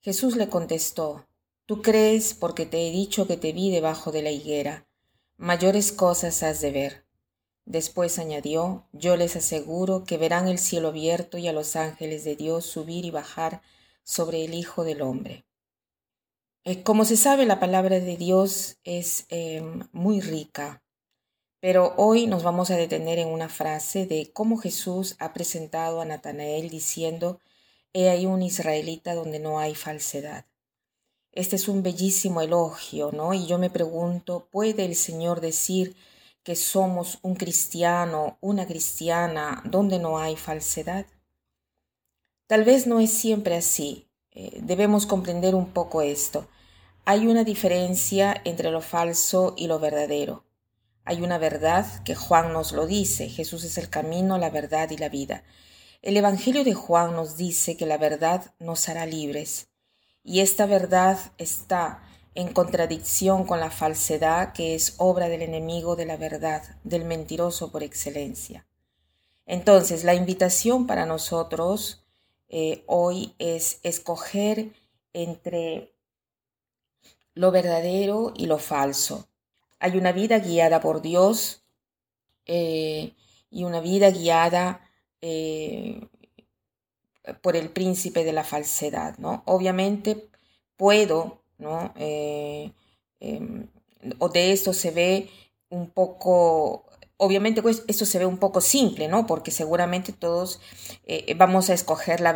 Jesús le contestó, Tú crees porque te he dicho que te vi debajo de la higuera. Mayores cosas has de ver. Después añadió, Yo les aseguro que verán el cielo abierto y a los ángeles de Dios subir y bajar sobre el Hijo del Hombre. Eh, como se sabe, la palabra de Dios es em, muy rica, pero hoy nos vamos a detener en una frase de cómo Jesús ha presentado a Natanael diciendo, He ahí un israelita donde no hay falsedad. Este es un bellísimo elogio, ¿no? Y yo me pregunto, ¿puede el Señor decir que somos un cristiano, una cristiana, donde no hay falsedad? Tal vez no es siempre así. Eh, debemos comprender un poco esto. Hay una diferencia entre lo falso y lo verdadero. Hay una verdad que Juan nos lo dice, Jesús es el camino, la verdad y la vida. El Evangelio de Juan nos dice que la verdad nos hará libres, y esta verdad está en contradicción con la falsedad que es obra del enemigo de la verdad, del mentiroso por excelencia. Entonces, la invitación para nosotros eh, hoy es escoger entre lo verdadero y lo falso. Hay una vida guiada por Dios eh, y una vida guiada eh, por el príncipe de la falsedad, ¿no? Obviamente puedo, ¿no? Eh, em, o de esto se ve un poco, obviamente pues esto se ve un poco simple, ¿no? Porque seguramente todos eh, vamos a escoger la,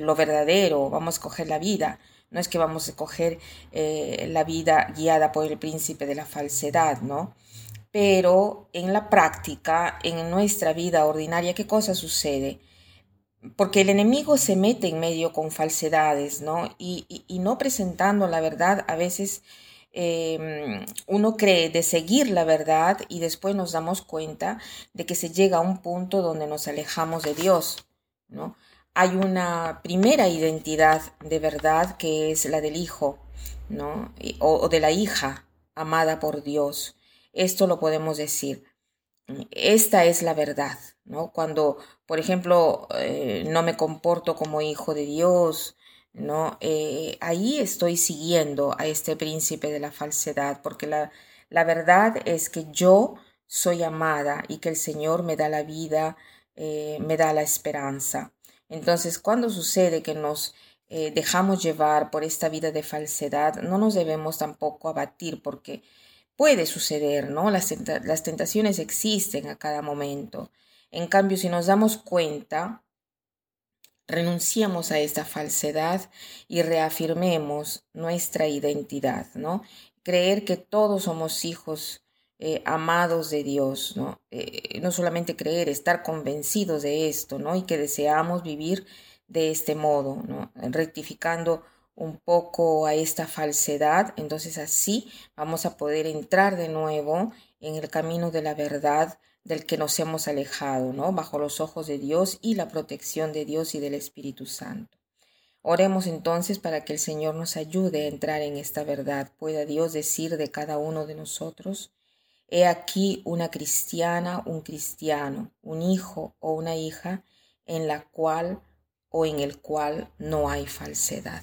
lo verdadero, vamos a escoger la vida. No es que vamos a escoger la vida guiada por el príncipe de la falsedad, ¿no? Pero en la práctica, en nuestra vida ordinaria, ¿qué cosa sucede? Porque el enemigo se mete en medio con falsedades, ¿no? Y, no presentando la verdad, a veces em, uno cree de seguir la verdad y después nos damos cuenta de que se llega a un punto donde nos alejamos de Dios, ¿no? Hay una primera identidad de verdad que es la del hijo, ¿no? o de la hija amada por Dios. Esto lo podemos decir. Esta es la verdad, ¿no? Cuando, por ejemplo, eh, no me comporto como hijo de Dios, ¿no? Eh, ahí estoy siguiendo a este príncipe de la falsedad, porque la, la verdad es que yo soy amada y que el Señor me da la vida, eh, me da la esperanza. Entonces, cuando sucede que nos dejamos llevar por esta vida de falsedad, no nos debemos tampoco abatir porque puede suceder, ¿no? Las, tentaciones existen a cada momento. En cambio, si nos damos cuenta, renunciamos a esta falsedad y reafirmemos nuestra identidad, ¿no? Creer que todos somos hijos eh, amados de Dios, ¿no? Eh, no solamente creer, estar convencidos de esto, ¿no? Y que deseamos vivir de este modo, ¿no? Rectificando un poco a esta falsedad, entonces así vamos a poder entrar de nuevo en el camino de la verdad del que nos hemos alejado, ¿no? Bajo los ojos de Dios y la protección de Dios y del Espíritu Santo. Oremos entonces para que el Señor nos ayude a entrar en esta verdad. Pueda Dios decir de cada uno de nosotros, he aquí una cristiana, un cristiano, un hijo o una hija en la cual o en el cual no hay falsedad.